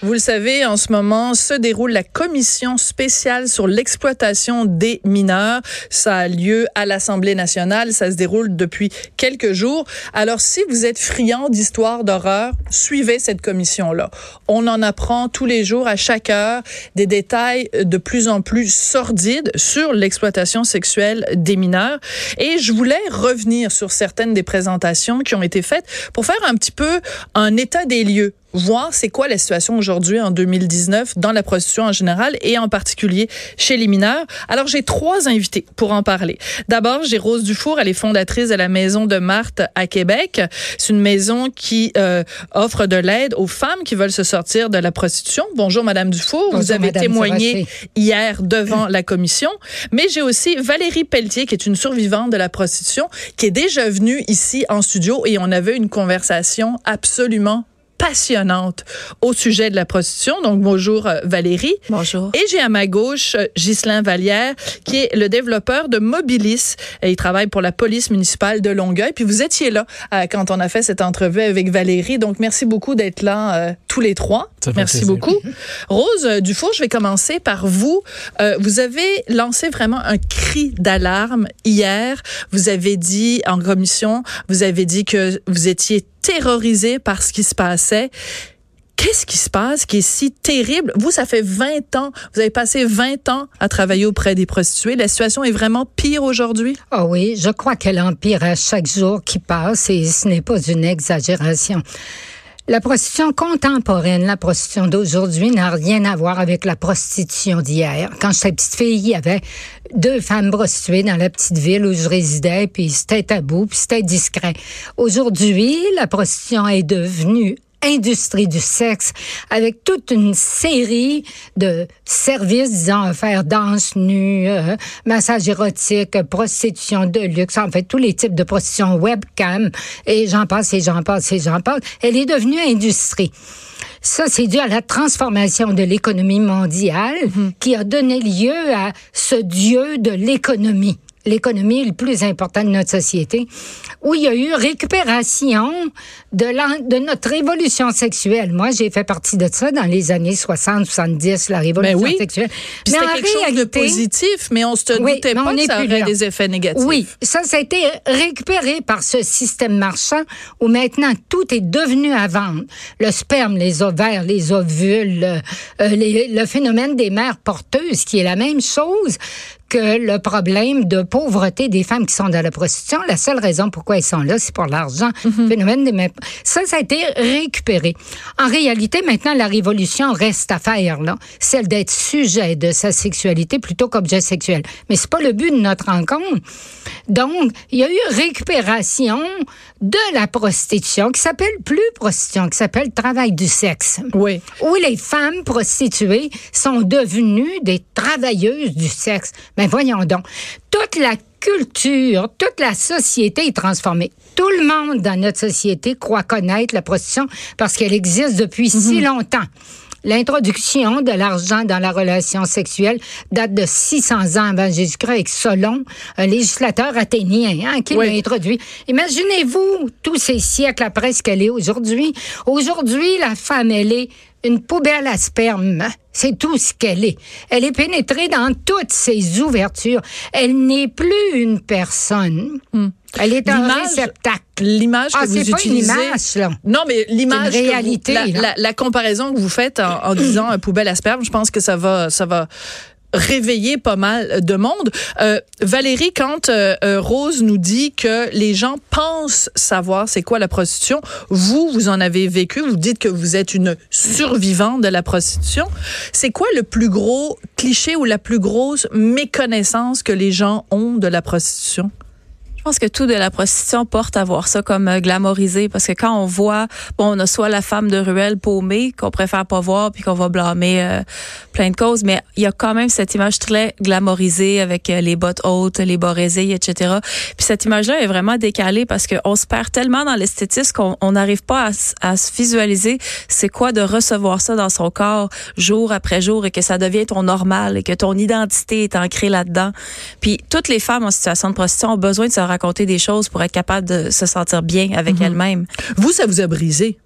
Vous le savez, en ce moment se déroule la commission spéciale sur l'exploitation des mineurs. Ça a lieu à l'Assemblée nationale. Ça se déroule depuis quelques jours. Alors, si vous êtes friand d'histoires d'horreur, suivez cette commission-là. On en apprend tous les jours, à chaque heure, des détails de plus en plus sordides sur l'exploitation sexuelle des mineurs. Et je voulais revenir sur certaines des présentations qui ont été faites pour faire un petit peu un état des lieux voir c'est quoi la situation aujourd'hui en 2019 dans la prostitution en général et en particulier chez les mineurs. Alors j'ai trois invités pour en parler. D'abord, j'ai Rose Dufour, elle est fondatrice de la Maison de Marthe à Québec. C'est une maison qui euh, offre de l'aide aux femmes qui veulent se sortir de la prostitution. Bonjour Madame Dufour, Bonjour, vous avez Madame témoigné hier devant la commission, mais j'ai aussi Valérie Pelletier qui est une survivante de la prostitution qui est déjà venue ici en studio et on avait une conversation absolument passionnante au sujet de la prostitution. Donc, bonjour euh, Valérie. Bonjour. Et j'ai à ma gauche euh, Ghislain Vallière, qui est le développeur de Mobilis. Il travaille pour la police municipale de Longueuil. Puis vous étiez là euh, quand on a fait cette entrevue avec Valérie. Donc, merci beaucoup d'être là tous les trois. Merci beaucoup. Rose Dufour, je vais commencer par vous. vous avez lancé vraiment un cri d'alarme hier. Vous avez dit en commission, vous avez dit que vous étiez terrorisé par ce qui se passait. Qu'est-ce qui se passe qui est si terrible? Vous, ça fait 20 ans, vous avez passé 20 ans à travailler auprès des prostituées. La situation est vraiment pire aujourd'hui? Ah oh oui, je crois qu'elle empire à chaque jour qui passe et ce n'est pas une exagération. La prostitution contemporaine, la prostitution d'aujourd'hui n'a rien à voir avec la prostitution d'hier. Quand j'étais petite fille, il y avait deux femmes prostituées dans la petite ville où je résidais, puis c'était tabou, puis c'était discret. Aujourd'hui, la prostitution est devenue industrie du sexe avec toute une série de services disant faire danse nue, euh, massage érotique, prostitution de luxe, en fait tous les types de prostitution webcam et j'en passe et j'en passe et j'en passe. Elle est devenue industrie. Ça, c'est dû à la transformation de l'économie mondiale mm-hmm. qui a donné lieu à ce dieu de l'économie l'économie le plus important de notre société, où il y a eu récupération de, de notre révolution sexuelle. Moi, j'ai fait partie de ça dans les années 60, 70, la révolution ben oui. sexuelle. mais c'était quelque chose de positif, mais on se doutait pas que ça aurait des effets négatifs. Oui, ça, ça a été récupéré par ce système marchand où maintenant tout est devenu à vendre. Le sperme, les ovaires, les ovules, euh, le phénomène des mères porteuses, qui est la même chose que le problème de pauvreté des femmes qui sont dans la prostitution, la seule raison pourquoi elles sont là, c'est pour l'argent. Mhm. Phénomène des Ça, ça a été récupéré. En réalité, maintenant, la révolution reste à faire, là. Celle d'être sujet de sa sexualité plutôt qu'objet sexuel. Mais c'est pas le but de notre rencontre. Donc, il y a eu récupération de la prostitution qui s'appelle plus prostitution, qui s'appelle travail du sexe. Oui. Où les femmes prostituées sont devenues des travailleuses du sexe. Mais ben, voyons donc, toute la culture, toute la société est transformée. Tout le monde dans notre société croit connaître la prostitution parce qu'elle existe depuis si mhm. longtemps. L'introduction de l'argent dans la relation sexuelle date de 600 ans avant Jésus-Christ avec Solon, un législateur athénien hein, qui l'a introduit. Imaginez-vous tous ces siècles après ce qu'elle est aujourd'hui. Aujourd'hui, la femme, elle est une poubelle à sperme. C'est tout ce qu'elle est. Elle est pénétrée dans toutes ses ouvertures. Elle n'est plus une personne. Hmm. Elle est un réceptacle. L'image que ah, vous pas utilisez. Une image, là. Non, mais l'image. réalité. la, la, comparaison que vous faites en, en disant poubelle à sperme, je pense que ça va, ça va réveiller pas mal de monde. Euh, Valérie, quand euh, euh, Rose nous dit que les gens pensent savoir c'est quoi la prostitution, vous, vous en avez vécu, vous dites que vous êtes une survivante de la prostitution. C'est quoi le plus gros cliché ou la plus grosse méconnaissance que les gens ont de la prostitution? Pense que tout de la prostitution porte à voir ça comme euh, glamorisé parce que quand on voit, bon, on a soit la femme de ruelle paumée qu'on préfère pas voir puis qu'on va blâmer euh, plein de causes, mais il y a quand même cette image très glamorisée avec euh, les bottes hautes, les bas etc. Puis cette image-là est vraiment décalée parce qu'on se perd tellement dans l'esthétisme qu'on n'arrive pas à, se visualiser c'est quoi de recevoir ça dans son corps jour après jour et que ça devient ton normal et que ton identité est ancrée là-dedans. Puis toutes les femmes en situation de prostitution ont besoin de se raconter des choses pour être capable de se sentir bien avec mhm. elle-même. Vous, ça vous a brisé?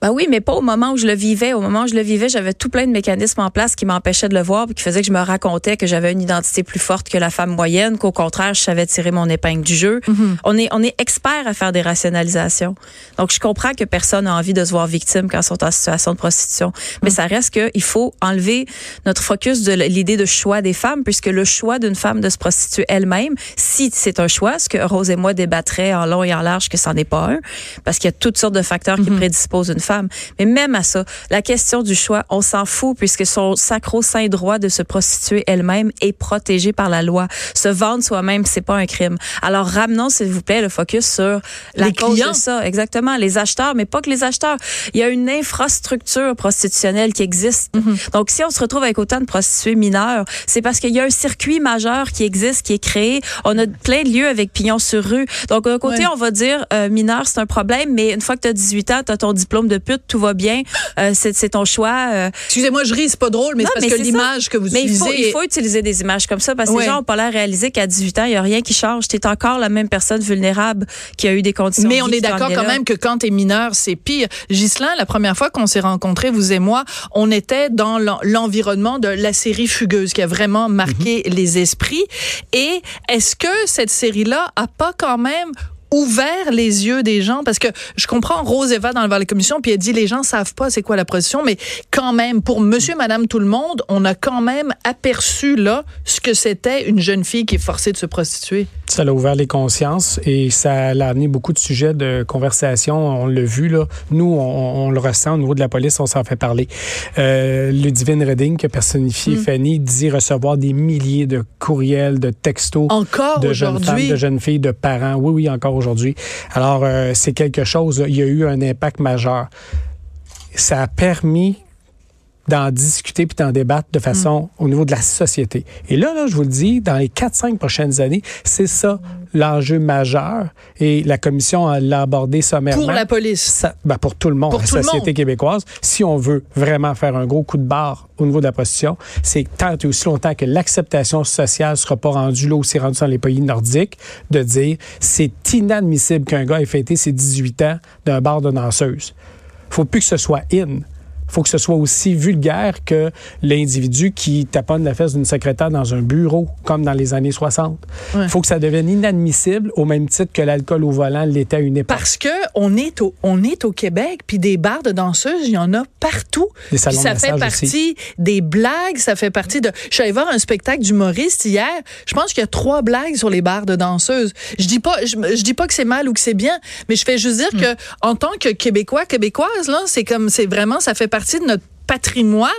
Ben oui, mais pas au moment où je le vivais. Au moment où je le vivais, j'avais tout plein de mécanismes en place qui m'empêchaient de le voir, puis qui faisaient que je me racontais que j'avais une identité plus forte que la femme moyenne, qu'au contraire, je savais tirer mon épingle du jeu. Mm-hmm. On est on est expert à faire des rationalisations. Donc je comprends que personne n'a envie de se voir victime quand ils sont en situation de prostitution, mais mm. ça reste que il faut enlever notre focus de l'idée de choix des femmes, puisque le choix d'une femme de se prostituer elle-même, si c'est un choix, ce que Rose et moi débattraient en long et en large que c'en est pas un, parce qu'il y a toutes sortes de facteurs qui mhm. prédisposent une femme. Mais même à ça, la question du choix, on s'en fout puisque son sacro-saint droit de se prostituer elle-même est protégé par la loi. Se vendre soi-même, c'est pas un crime. Alors ramenons, s'il vous plaît, le focus sur la les cause clients. de ça. Exactement, les acheteurs, mais pas que les acheteurs. Il y a une infrastructure prostitutionnelle qui existe. Mhm. Donc, si on se retrouve avec autant de prostituées mineures, c'est parce qu'il y a un circuit majeur qui existe, qui est créé. On a plein de lieux avec pignon sur rue. Donc, d'un côté, on va dire euh, mineur, c'est un problème, mais une fois que tu as 18 ans, tu as ton diplôme de pute, tout va bien. Euh, c'est ton choix. Euh. Excusez-moi, je ris, c'est pas drôle, mais c'est parce que l'image que vous mais utilisez. Il faut, il faut utiliser des images comme ça parce que les gens n'ont pas l'air réalisé qu'à 18 ans, il n'y a rien qui change. Tu es encore la même personne vulnérable qui a eu des conditions. Mais on est d'accord quand même que quand tu es mineur, c'est pire. Ghislain, la première fois qu'on s'est rencontrés, vous et moi, on était dans l'environnement de la série Fugueuse qui a vraiment marqué mhm. les esprits. Et est-ce que cette série-là a pas quand même ouvert les yeux des gens parce que je comprends Rose Eva dans la commission puis elle dit les gens savent pas c'est quoi la prostitution mais quand même pour monsieur madame tout le monde on a quand même aperçu là ce que c'était une jeune fille qui est forcée de se prostituer ça a ouvert les consciences et ça a amené beaucoup de sujets de conversation. On l'a vu, là. Nous, on, le ressent au niveau de la police, on s'en fait parler. Euh, Ludivine Redding, qui a personnifié mm. Fanny, dit recevoir des milliers de courriels, de textos. Encore de jeunes femmes, de jeunes filles, de parents. Oui, oui, encore aujourd'hui. Alors, euh, c'est quelque chose. Il y a eu un impact majeur. Ça a permis d'en discuter puis d'en débattre de façon mm. au niveau de la société. Et là, là, je vous le dis, dans les 4-5 prochaines années, c'est ça l'enjeu majeur. Et la commission l'a abordé sommairement. Pour la police. ben pour tout le monde, pour la société québécoise. Si on veut vraiment faire un gros coup de barre au niveau de la prostitution, c'est tant et aussi longtemps que l'acceptation sociale ne sera pas rendue là où c'est rendu dans les pays nordiques, de dire c'est inadmissible qu'un gars ait fêté ses 18 ans d'un bar de danseuse. faut plus que ce soit in faut que ce soit aussi vulgaire que l'individu qui taponne la fesse d'une secrétaire dans un bureau, comme dans les années 60. Il faut que ça devienne inadmissible au même titre que l'alcool au volant l'était à une époque. Parce que on est au, on est au Québec, puis des bars de danseuses, il y en a partout. Des salons ça fait partie des blagues, ça fait partie de... Je suis allée voir un spectacle d'humoriste hier. Je pense qu'il y a trois blagues sur les bars de danseuses. Je dis pas, je, dis pas que c'est mal ou que c'est bien, mais je fais juste dire hmm. que en tant que Québécois, Québécoise, là, c'est comme, c'est vraiment, ça fait partie partie de notre patrimoine,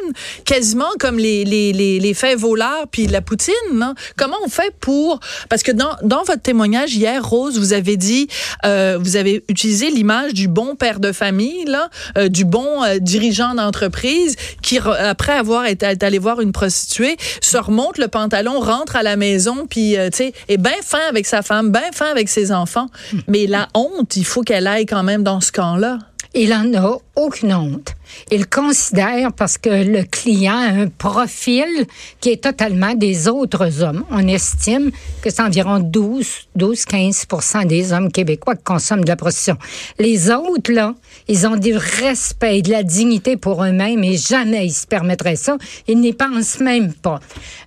quasiment comme les, les, les, les faits voleurs puis la poutine. Non? Comment on fait pour... Parce que dans, dans votre témoignage hier, Rose, vous avez dit, euh, vous avez utilisé l'image du bon père de famille, là, euh, du bon euh, dirigeant d'entreprise qui, après avoir été allé voir une prostituée, se remonte le pantalon, rentre à la maison, puis, tu sais, est bien fin avec sa femme, bien fin avec ses enfants. Hmm. Mais la honte, il faut qu'elle aille quand même dans ce camp-là. Il en a aucune honte. Il considère, parce que le client a un profil qui est totalement des autres hommes. On estime que c'est environ 12, 12, 15% des hommes québécois qui consomment de la prostitution. Les autres, là, ils ont du respect, de la dignité pour eux-mêmes et jamais ils se permettraient ça. Ils n'y pensent même pas.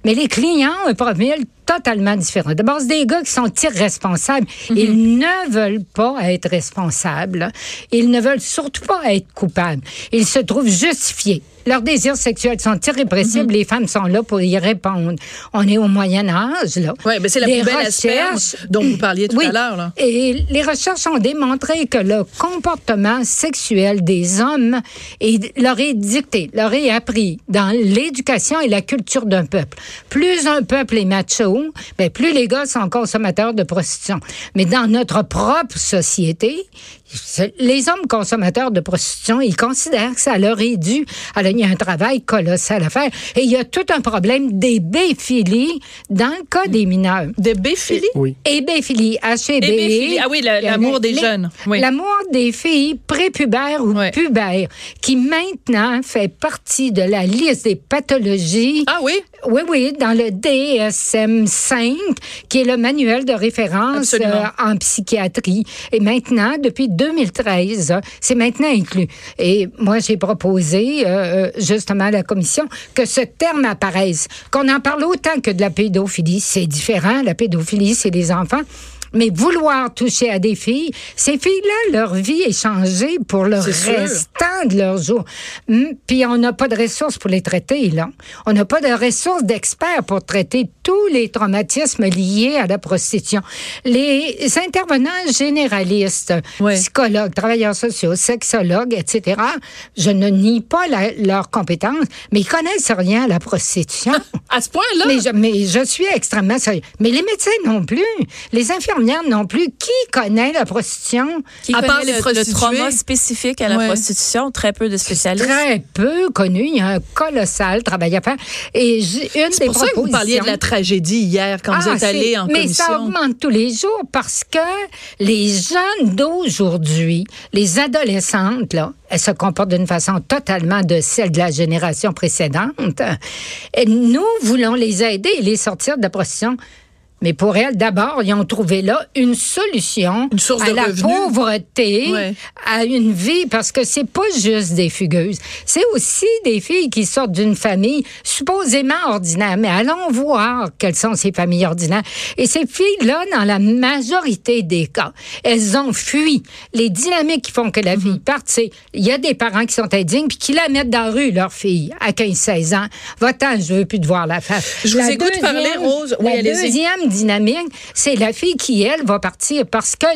Mais les clients ont un profil totalement différent. D'abord, c'est des gars qui sont irresponsables. Mhm. Ils ne veulent pas être responsables. Ils ne veulent surtout pas être coupables. Ils se trouvent justifiés. Leurs désirs sexuels sont irrépressibles. Mhm. Les femmes sont là pour y répondre. On est au Moyen Âge, là. Oui, mais c'est la poubelle recherches, dont vous parliez tout à l'heure. Et les recherches ont démontré que le comportement sexuel des hommes est, leur est dicté, leur est appris dans l'éducation et la culture d'un peuple. Plus un peuple est macho, ben plus les gars sont consommateurs de prostitution. Mais dans notre propre société, les hommes consommateurs de prostitution, ils considèrent que ça leur est dû. Alors, il y a un travail colossal à faire. Et il y a tout un problème des béphilies dans le cas des mineurs. Des béphilies? Oui. Et béphilies, H-E-B. Ah oui, l'amour des jeunes. L'amour des filles prépubères ou pubères, qui maintenant fait partie de la liste des pathologies. Ah oui? Oui, oui, dans le DSM-5, qui est le manuel de référence euh, en psychiatrie. Et maintenant, depuis 2013, c'est maintenant inclus. Et moi, j'ai proposé euh, justement à la commission que ce terme apparaisse, qu'on en parle autant que de la pédophilie. C'est différent, la pédophilie, c'est les enfants. Mais vouloir toucher à des filles, ces filles-là, leur vie est changée pour le restant de leur jour. Hmm, puis on n'a pas de ressources pour les traiter, là. On n'a pas de ressources d'experts pour traiter tous les traumatismes liés à la prostitution. Les intervenants généralistes, psychologues, travailleurs sociaux, sexologues, etc., je ne nie pas leurs compétences, mais ils connaissent rien à la prostitution. à ce point-là? Mais je, mais je suis extrêmement sérieux. Mais les médecins non plus. Les infirmières non plus. Qui connaît la prostitution? Qui à part les le, trauma spécifique à la prostitution? Très peu de spécialistes. Très peu connu. Il y a un colossal travail à faire. Et une des pour ça que vous parliez de la tragédie hier quand vous ah, êtes allé en commission. Mais ça augmente tous les jours parce que les jeunes d'aujourd'hui, les adolescentes, là, elles se comportent d'une façon totalement de celle de la génération précédente. Et nous voulons les aider et les sortir de la prostitution mais pour elle, d'abord, ils ont trouvé là une solution à la pauvreté, à une vie, parce que c'est pas juste des fugueuses. C'est aussi des filles qui sortent d'une famille supposément ordinaire. Mais allons voir quelles sont ces familles ordinaires. Et ces filles-là, dans la majorité des cas, elles ont fui. Les dynamiques qui font que la fille mhm. parte, c'est il y a des parents qui sont indignes puis qui la mettent dans la rue, leur fille, à 15-16 ans. Va-t'en, je veux plus te voir la face. Je vous écoute parler, Rose. Oui, la deuxième dynamique, c'est la fille qui, elle, va partir parce que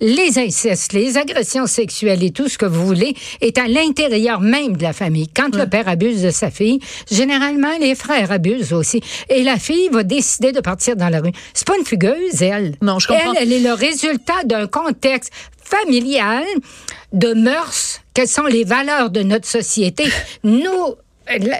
les incestes, les agressions sexuelles et tout ce que vous voulez est à l'intérieur même de la famille. Quand le père abuse de sa fille, généralement, les frères abusent aussi. Et la fille va décider de partir dans la rue. C'est pas une fugueuse, elle. Non, je comprends. Elle, elle est le résultat d'un contexte familial, de mœurs, quelles sont les valeurs de notre société? Nous,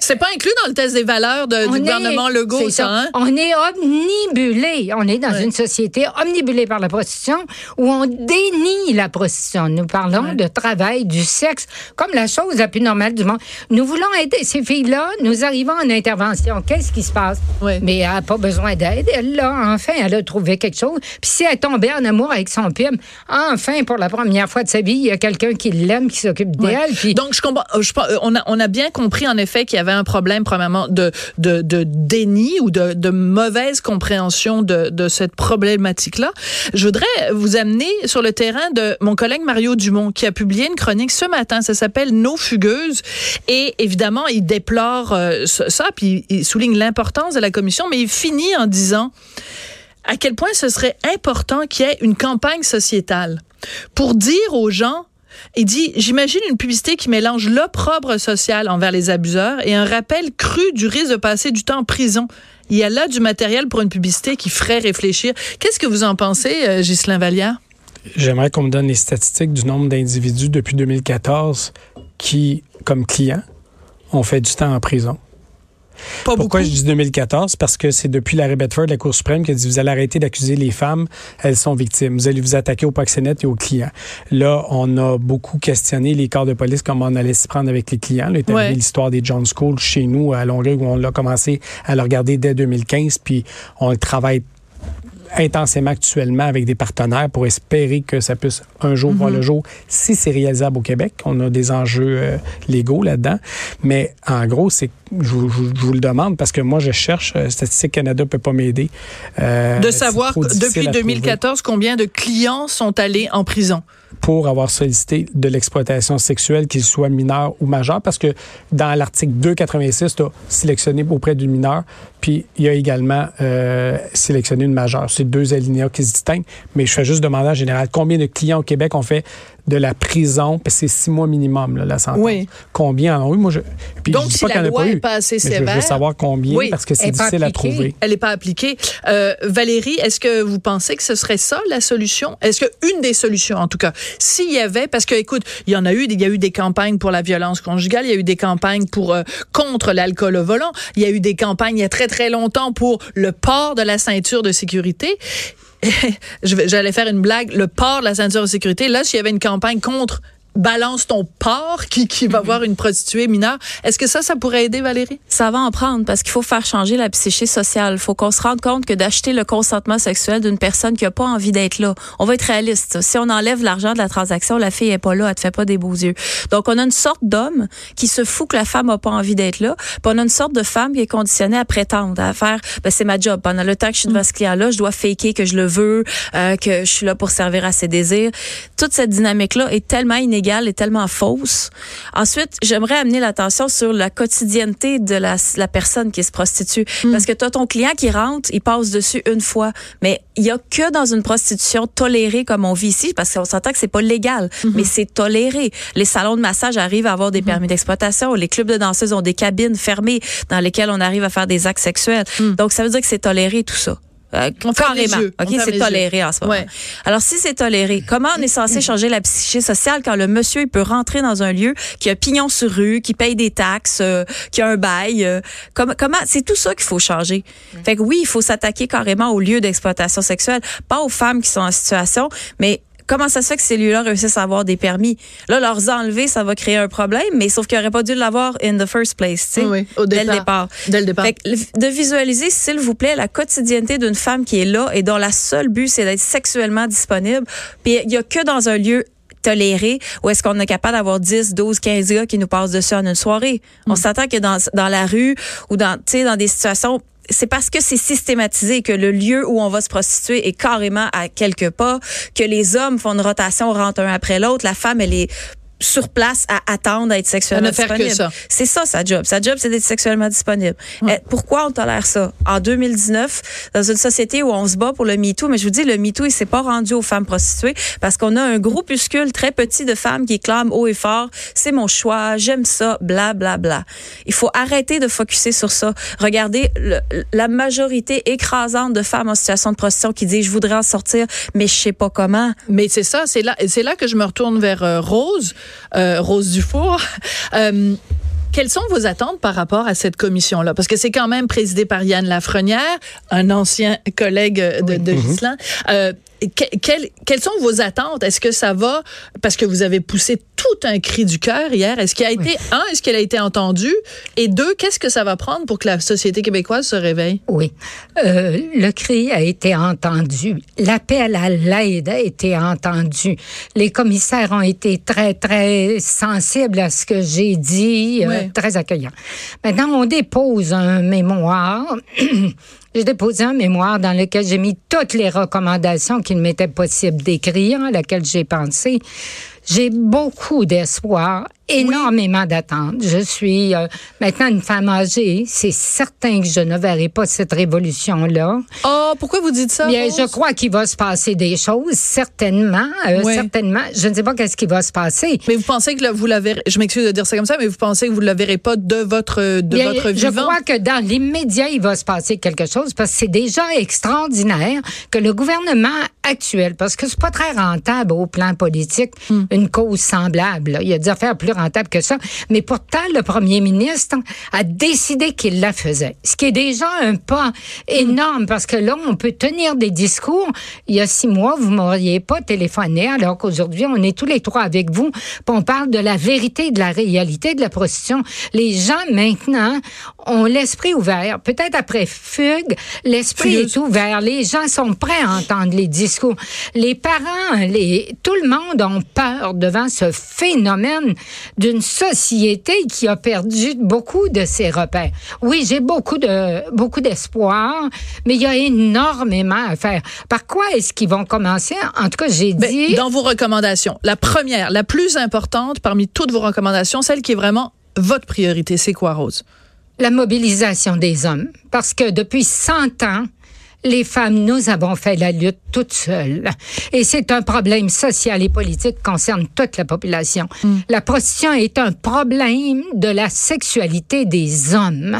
c'est pas inclus dans le test des valeurs du gouvernement Legault, ça. Hein? On est omnibulé. On est dans une société omnibulée par la prostitution où on dénie la prostitution. Nous parlons de travail, du sexe, comme la chose la plus normale du monde. Nous voulons aider ces filles-là. Nous arrivons en intervention. Qu'est-ce qui se passe? Mais elle n'a pas besoin d'aide. Elle, là, enfin, elle a trouvé quelque chose. Puis si elle est tombée en amour avec son pime, enfin, pour la première fois de sa vie, il y a quelqu'un qui l'aime, qui s'occupe d'elle. Puis... Donc, je comprends. Je, on, a, on a bien compris, en effet, qu'il y avait un problème, premièrement, de, de, de déni ou de, de mauvaise compréhension de, de cette problématique-là. Je voudrais vous amener sur le terrain de mon collègue Mario Dumont, qui a publié une chronique ce matin. Ça s'appelle Nos fugueuses. Et évidemment, il déplore euh, ça, puis il souligne l'importance de la commission, mais il finit en disant à quel point ce serait important qu'il y ait une campagne sociétale pour dire aux gens il dit, j'imagine une publicité qui mélange l'opprobre social envers les abuseurs et un rappel cru du risque de passer du temps en prison. Il y a là du matériel pour une publicité qui ferait réfléchir. Qu'est-ce que vous en pensez, euh, Ghislain Vallière? J'aimerais qu'on me donne les statistiques du nombre d'individus depuis 2014 qui, comme clients, ont fait du temps en prison. Pourquoi je dis 2014? Parce que c'est depuis l'arrêt Bedford de la Cour suprême qui a dit vous allez arrêter d'accuser les femmes, elles sont victimes. Vous allez vous attaquer aux proxénètes et aux clients. Là, on a beaucoup questionné les corps de police, comment on allait s'y prendre avec les clients. Là, ouais. l'histoire des John School chez nous à Longueuil où on l'a commencé à le regarder dès 2015, puis on le travaille intensément actuellement avec des partenaires pour espérer que ça puisse un jour voir le mhm. jour si c'est réalisable au Québec. On a des enjeux euh, légaux là-dedans. Mais en gros, c'est je, vous le demande parce que moi, je cherche, euh, Statistique Canada peut pas m'aider. Euh, de savoir depuis 2014 combien de clients sont allés en prison? Pour avoir sollicité de l'exploitation sexuelle, qu'il soit mineur ou majeur, parce que dans l'article 286, tu as sélectionné auprès du mineur, puis il y a également euh, sélectionné une majeure. C'est deux alinéas qui se distinguent, mais je fais juste demander en général combien de clients au Québec ont fait de la prison, c'est six mois minimum, là, la sentence. Oui. Combien? En ont eu? Moi, je, puis Donc, je si pas la loi n'est pas assez sévère. Je veux savoir combien, parce que c'est difficile à trouver. Elle n'est pas appliquée. Euh, Valérie, est-ce que vous pensez que ce serait ça, la solution? Est-ce que une des solutions, en tout cas, s'il y avait, parce que, écoute, il y en a eu, il y a eu des campagnes pour la violence conjugale, il y a eu des campagnes pour, euh, contre l'alcool au volant, il y a eu des campagnes il y a très, très longtemps pour le port de la ceinture de sécurité. j'allais faire une blague, le port de la ceinture de sécurité. Là, s'il y avait une campagne contre balance ton porc qui, qui va voir une prostituée mineure. Est-ce que ça, ça pourrait aider, Valérie? Ça va en prendre parce qu'il faut faire changer la psyché sociale. Il faut qu'on se rende compte que d'acheter le consentement sexuel d'une personne qui a pas envie d'être là, on va être réaliste. Si on enlève l'argent de la transaction, la fille est pas là, elle te fait pas des beaux yeux. Donc, on a une sorte d'homme qui se fout que la femme a pas envie d'être là. Puis on a une sorte de femme qui est conditionnée à prétendre, à faire, ben, c'est ma job. Pendant le temps que je suis devant ce client-là, je dois faker que je le veux, euh, que je suis là pour servir à ses désirs. Toute cette dynamique-là est tellement inégale et tellement fausse. Ensuite, j'aimerais amener l'attention sur la quotidienneté de la, la personne qui se prostitue. Hmm. Parce que tu as ton client qui rentre, il passe dessus une fois. Mais il y a que dans une prostitution tolérée comme on vit ici, parce qu'on s'entend que c'est pas légal, hmm. mais c'est toléré. Les salons de massage arrivent à avoir des hmm. permis d'exploitation. Les clubs de danseuses ont des cabines fermées dans lesquelles on arrive à faire des actes sexuels. Donc, ça veut dire que c'est toléré tout ça. Euh, carrément. OK, c'est toléré en ce moment. Alors, si c'est toléré, comment on est censé changer la psyché sociale quand le monsieur, il peut rentrer dans un lieu qui a pignon sur rue, qui paye des taxes, euh, qui a un bail? Euh, comment, c'est tout ça qu'il faut changer. Fait que oui, il faut s'attaquer carrément au lieu d'exploitation sexuelle, pas aux femmes qui sont en situation, mais comment ça se fait que ces lieux-là réussissent à avoir des permis? Là, leur enlever, ça va créer un problème, mais sauf qu'ils n'auraient pas dû l'avoir in the first place, tu sais, oui, au dès le départ. Dès le départ. de visualiser, s'il vous plaît, la quotidienneté d'une femme qui est là et dont la seule but, c'est d'être sexuellement disponible. Puis il y a que dans un lieu toléré ou est-ce qu'on est capable d'avoir 10, 12, 15 gars qui nous passent dessus en une soirée? On mm. s'attend que dans, dans la rue ou dans, dans des situations c'est parce que c'est systématisé que le lieu où on va se prostituer est carrément à quelques pas, que les hommes font une rotation, rentrent un après l'autre, la femme elle est sur place à attendre à être sexuellement disponible. C'est ça sa job. Sa job, c'est d'être sexuellement disponible. Eh, pourquoi on tolère ça? En 2019, dans une société où on se bat pour le MeToo, mais je vous dis, le MeToo, il s'est pas rendu aux femmes prostituées parce qu'on a un groupuscule très petit de femmes qui clament haut et fort, c'est mon choix, j'aime ça, bla, bla, bla. Il faut arrêter de focuser sur ça. Regardez la majorité écrasante de femmes en situation de prostitution qui disent, je voudrais en sortir, mais je sais pas comment. Mais c'est ça, c'est là, c'est là que je me retourne vers euh, Rose. Euh, Rose Dufour. Euh, quelles sont vos attentes par rapport à cette commission-là? Parce que c'est quand même présidé par Yann Lafrenière, un ancien collègue de, de mm-hmm. euh, quelles sont vos attentes? Est-ce que ça va, parce que vous avez poussé tout un cri du cœur hier, est-ce qu'il a été, un, est-ce qu'elle a été entendue? Et deux, qu'est-ce que ça va prendre pour que la société québécoise se réveille? Oui. Euh, le cri a été entendu. L'appel à l'aide a été entendu. Les commissaires ont été très, très sensibles à ce que j'ai dit, euh, très accueillants. Maintenant, on dépose un mémoire J'ai déposé un mémoire dans lequel j'ai mis toutes les recommandations qu'il m'était possible d'écrire, à laquelle j'ai pensé. J'ai beaucoup d'espoir énormément d'attentes. Je suis euh, maintenant une femme âgée. C'est certain que je ne verrai pas cette révolution-là. Oh, pourquoi vous dites ça? Bien, je crois qu'il va se passer des choses, certainement. Euh, certainement. Je ne sais pas qu'est-ce qui va se passer. Mais vous pensez que vous la verrez, je m'excuse de dire ça comme ça, mais vous pensez que vous ne la verrez pas de votre, de votre vivant? Je crois que dans l'immédiat, il va se passer quelque chose parce que c'est déjà extraordinaire que le gouvernement actuel, parce que c'est pas très rentable au plan politique, hmm. une cause semblable. Il y a des affaires plus rentable que ça. Mais pourtant, le premier ministre a décidé qu'il la faisait. Ce qui est déjà un pas énorme parce que là, on peut tenir des discours. Il y a six mois, vous m'auriez pas téléphoné alors qu'aujourd'hui, on est tous les trois avec vous. on parle de la vérité, de la réalité de la prostitution. Les gens, maintenant, ont l'esprit ouvert. Peut-être après Fugue, l'esprit est ouvert. Les gens sont prêts à entendre les discours. Les parents, les, tout le monde ont peur devant ce phénomène d'une société qui a perdu beaucoup de ses repères. Oui, j'ai beaucoup de beaucoup d'espoir, mais il y a énormément à faire. Par quoi est-ce qu'ils vont commencer? En tout cas, j'ai ben, dit dans vos recommandations, la première, la plus importante parmi toutes vos recommandations, celle qui est vraiment votre priorité, c'est quoi, Rose? La mobilisation des hommes, parce que depuis 100 ans, les femmes, nous avons fait la lutte toutes seules. Et c'est un problème social et politique qui concerne toute la population. Mm. La prostitution est un problème de la sexualité des hommes.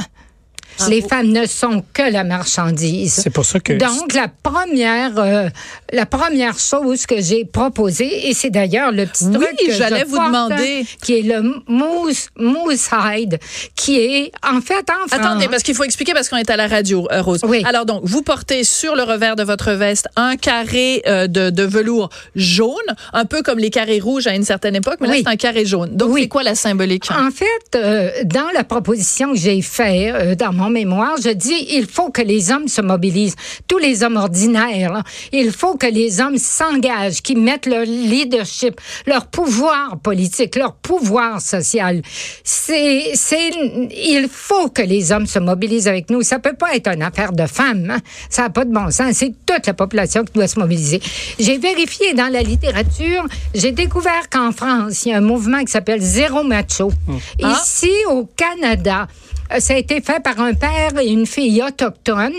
Ah, les femmes ne sont que la marchandise. C'est pour ça que. Donc, la première, euh, la première chose que j'ai proposée, et c'est d'ailleurs le petit truc que j'allais vous demander, qui est le mousse, mousse hide, qui est en fait en France. Attendez, parce qu'il faut expliquer parce qu'on est à la radio, euh, Rose. Oui. Alors donc, vous portez sur le revers de votre veste un carré euh, de, de, velours jaune, un peu comme les carrés rouges à une certaine époque, mais là c'est un carré jaune. Donc c'est quoi la symbolique? En fait, dans la proposition que j'ai faite dans mon mémoire, je dis il faut que les hommes se mobilisent. Tous les hommes ordinaires, il faut que les hommes s'engagent, qu'ils mettent leur leadership, leur pouvoir politique, leur pouvoir social. C'est, c'est, il faut que les hommes se mobilisent avec nous. Ça peut pas être une affaire de femmes. Hein. Ça n'a pas de bon sens. C'est toute la population qui doit se mobiliser. J'ai vérifié dans la littérature, j'ai découvert qu'en France, il y a un mouvement qui s'appelle Zéro Macho. Hum. Ici, au Canada, euh, ça a été fait par un père et une fille autochtones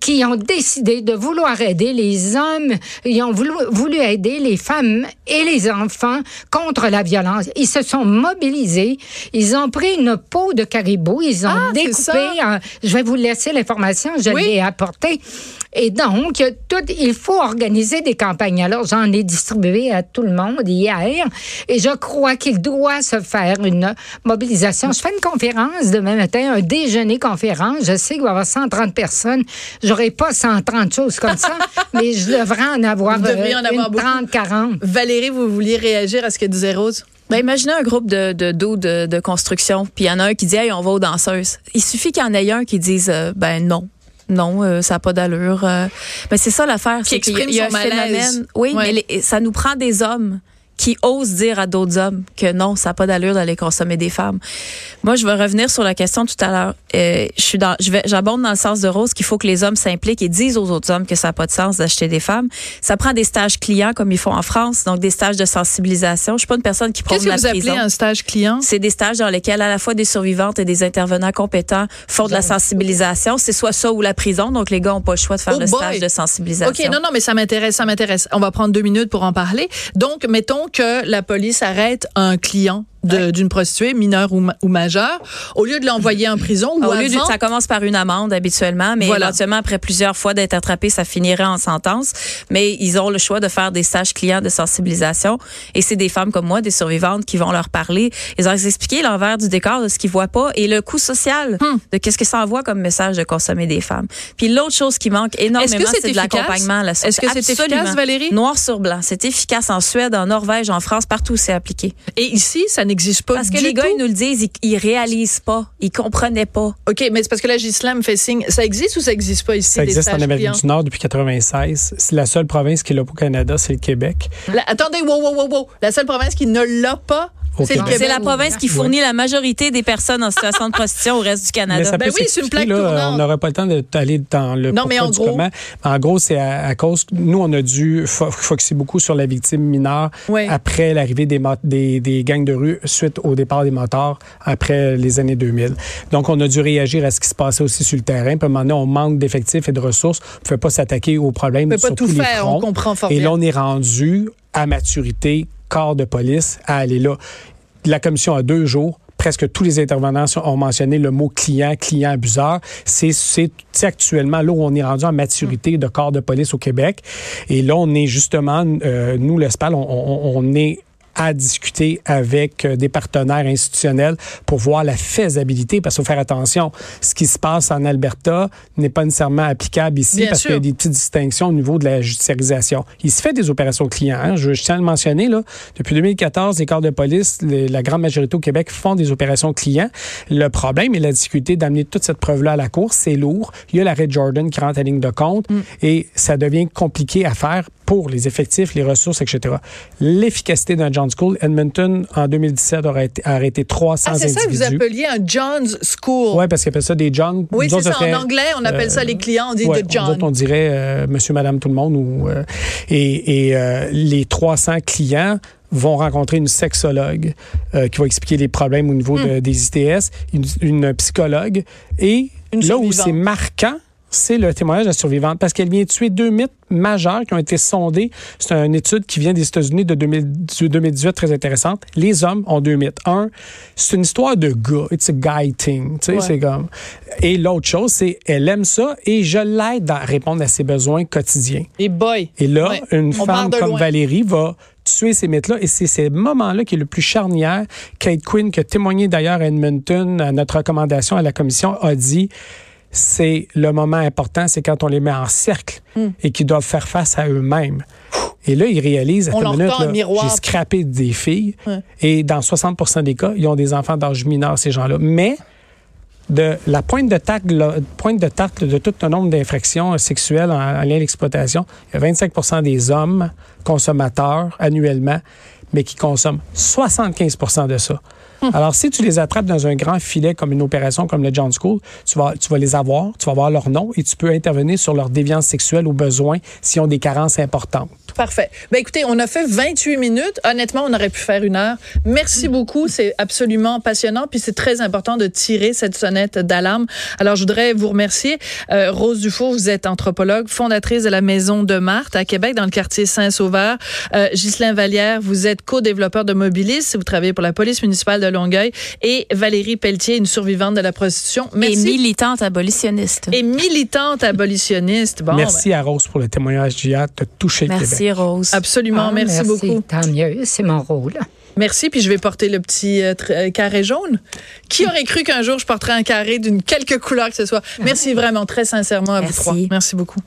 qui ont décidé de vouloir aider les hommes, ils ont voulu, aider les femmes et les enfants contre la violence. Ils se sont mobilisés, ils ont pris une peau de caribou, ils ont ah, découpé, je vais vous laisser l'information, je l'ai apportée. Et donc, tout, il faut organiser des campagnes. Alors, j'en ai distribué à tout le monde hier et je crois qu'il doit se faire une mobilisation. Je fais une conférence demain matin, un déjeuner conférence. Je sais qu'il va y avoir 130 personnes. J'aurai pas 130 choses comme ça, mais je devrais en avoir, euh, 30, 40. Valérie, vous vouliez réagir à ce que disait Rose? Ben, imaginez un groupe de de, de, de, construction, puis il y en a un qui dit hey, on va aux danseuses. Il suffit qu'il y en ait un qui dise euh, ben non, non, euh, ça n'a pas d'allure. Euh. mais c'est ça l'affaire, c'est qu'il y a un phénomène. Oui, mais ça nous prend des hommes qui osent dire à d'autres hommes que non, ça n'a pas d'allure d'aller consommer des femmes. Moi, je vais revenir sur la question tout à l'heure. Euh, je suis dans, je vais, j'abonde dans le sens de Rose qu'il faut que les hommes s'impliquent et disent aux autres hommes que ça n'a pas de sens d'acheter des femmes. Ça prend des stages clients comme ils font en France, donc des stages de sensibilisation. Je suis pas une personne qui prend Qu'est-ce que vous appelez un stage client? C'est des stages dans lesquels à la fois des survivantes et des intervenants compétents font de la sensibilisation. C'est soit ça ou la prison, donc les gars ont pas le choix de faire oh le stage de sensibilisation. Ok, non, non, mais ça m'intéresse, ça m'intéresse. On va prendre deux minutes pour en parler. Donc, mettons que la police arrête un client d'une prostituée mineure ou, ou, majeure. Au lieu de l'envoyer en prison ou au lieu de, ça commence par une amende habituellement mais éventuellement après plusieurs fois d'être attrapé ça finirait en sentence. Mais ils ont le choix de faire des stages clients de sensibilisation. Et c'est des femmes comme moi des survivantes qui vont leur parler. Ils ont expliqué l'envers du décor de ce qu'ils voient pas et le coût social hmm. de qu'est-ce que ça envoie comme message de consommer des femmes. Puis l'autre chose qui manque énormément c'est de l'accompagnement est-ce que c'est efficace Valérie? Noir sur blanc. C'est efficace en Suède en Norvège en France partout c'est appliqué. Et ici ça n'existe pas Parce que les gars, ils nous le disent, ils, réalisent pas, ils comprenaient pas. OK, mais c'est parce que la Gislam fait signe. Ça existe ou ça n'existe pas ici? Ça existe en Amérique du Nord depuis 96. C'est la seule province qui l'a pas au Canada, c'est le Québec. attendez, wow, wow, wow, wow. La seule province qui ne l'a pas, c'est la province qui fournit la majorité des personnes en situation de prostitution au reste du Canada. Ben oui, c'est une plaque tournante. On n'aurait pas le temps d'aller dans le non, mais en gros, En gros, c'est à, cause... Nous, on a dû focuser beaucoup sur la victime mineure après l'arrivée des, des, des, gangs de rue suite au départ des motards après les années 2000. Donc, on a dû réagir à ce qui se passait aussi sur le terrain. Puis, à un moment donné, on manque d'effectifs et de ressources. On ne peut pas s'attaquer aux problèmes on peut pas tout faire, on comprend Et là, on est rendu à maturité de police à aller là. La commission a deux jours presque tous les intervenants ont mentionné le mot client, client abuseur. C'est actuellement là où on est rendu en maturité de corps de police au Québec. Et là, on est justement, euh, nous, le SPAL, on, on est à discuter avec euh, des partenaires institutionnels pour voir la faisabilité, parce qu'il faut faire attention, ce qui se passe en Alberta n'est pas nécessairement applicable ici parce qu'il y a des petites distinctions au niveau de la judiciarisation. Il se fait des opérations clients. Hein. Je, tiens à le mentionner, là, depuis 2014, les corps de police, la grande majorité au Québec font des opérations clients. Le problème et la difficulté d'amener toute cette preuve-là à la cour, c'est lourd. Il y a l'arrêt Jordan qui rentre à ligne de compte mm. et ça devient compliqué à faire pour les effectifs, les ressources, etc. L'efficacité d'un John School, Edmonton, en 2017, aurait été, arrêté 300 ah, c'est ça que vous appeliez un John's School. Oui, parce qu'ils appellent ça des John. Oui, c'est ça. en anglais, on appelle ça les clients, on dit de John. on dirait euh, monsieur, madame, tout le monde. Ou, euh, et, et euh, les 300 clients vont rencontrer une sexologue qui va expliquer les problèmes au niveau hmm. des ITS, une, psychologue. Et là où c'est marquant, c'est le témoignage de la survivante parce qu'elle vient tuer deux mythes majeurs qui ont été sondés. C'est une étude qui vient des États-Unis de 2018 très intéressante. Les hommes ont deux mythes. Un, c'est une histoire de gars. It's a guy thing. Tu sais, c'est comme. Et l'autre chose, c'est elle aime ça et je l'aide à répondre à ses besoins quotidiens. Et boy. Et là, une femme comme Valérie va tuer ces mythes-là. Et c'est ces moments-là qui est le plus charnière. Kate Quinn, qui a témoigné d'ailleurs à Edmonton, à notre recommandation à la commission, a dit c'est le moment important, c'est quand on les met en cercle hmm. et qu'ils doivent faire face à eux-mêmes. Et là, ils réalisent, à minute, j'ai scrappé des filles. Et dans 60% des cas, ils ont des enfants d'âge mineur, ces gens-là. Mais de la pointe de tarte, pointe de tarte de tout le nombre d'infractions sexuelles en, en lien à l'exploitation, il y a 25% des hommes consommateurs annuellement, mais qui consomment 75% de ça. Alors, si tu les attrapes dans un grand filet comme une opération comme le John School, tu vas, tu vas les avoir, tu vas avoir leur nom et tu peux intervenir sur leur déviance sexuelle au besoin s'ils ont des carences importantes. Parfait. Ben écoutez, on a fait 28 minutes. Honnêtement, on aurait pu faire une heure. Merci beaucoup. C'est absolument passionnant. Puis c'est très important de tirer cette sonnette d'alarme. Alors, je voudrais vous remercier. Euh, Rose Dufour, vous êtes anthropologue, fondatrice de la Maison de Marthe à Québec, dans le quartier Saint-Sauveur. Euh, Ghislain Vallière, vous êtes co-développeur de Mobilis. Vous travaillez pour la police municipale de Longueuil. Et Valérie Pelletier, une survivante de la prostitution. Merci. Et militante abolitionniste. Et militante abolitionniste. Bon, merci ben. à Rose pour le témoignage d'hier de toucher le Québec. Rose. Absolument, ah, merci, beaucoup. Tant mieux, c'est mon rôle. Merci, puis je vais porter le petit euh, euh, carré jaune. Qui aurait cru qu'un jour je porterais un carré d'une quelque couleur que ce soit? Merci vraiment, très sincèrement à vous trois. Merci beaucoup.